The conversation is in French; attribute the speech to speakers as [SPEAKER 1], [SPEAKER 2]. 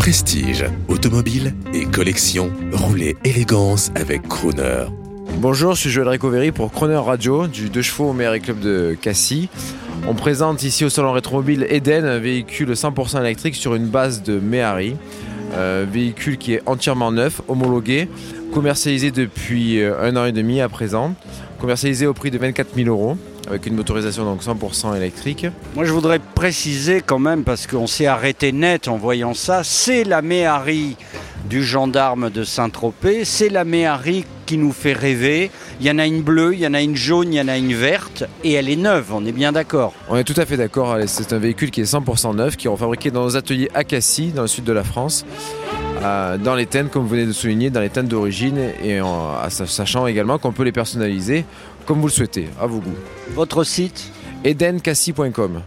[SPEAKER 1] Prestige, automobile et collection, roulez élégance avec Crooner.
[SPEAKER 2] Bonjour, je suis Joël Ricoveri pour Croner Radio du 2 chevaux au club de Cassis. On présente ici au salon rétromobile Eden un véhicule 100% électrique sur une base de Méhari. Un véhicule qui est entièrement neuf, homologué, commercialisé depuis euh, un an et demi à présent, commercialisé au prix de 24 000 euros avec une motorisation donc 100% électrique.
[SPEAKER 3] Moi, je voudrais préciser quand même, parce qu'on s'est arrêté net en voyant ça, c'est la Méhari du gendarme de Saint-Tropez, c'est la Méhari qui nous fait rêver. Il y en a une bleue, il y en a une jaune, il y en a une verte, et elle est neuve, on est bien d'accord.
[SPEAKER 2] On est tout à fait d'accord, c'est un véhicule qui est 100% neuf, qui est fabriqué dans nos ateliers à Cassis, dans le sud de la France. Euh, dans les teintes, comme vous venez de souligner, dans les teintes d'origine, et en, sachant également qu'on peut les personnaliser comme vous le souhaitez, à vos goûts.
[SPEAKER 3] Votre site?
[SPEAKER 2] Edencassis.com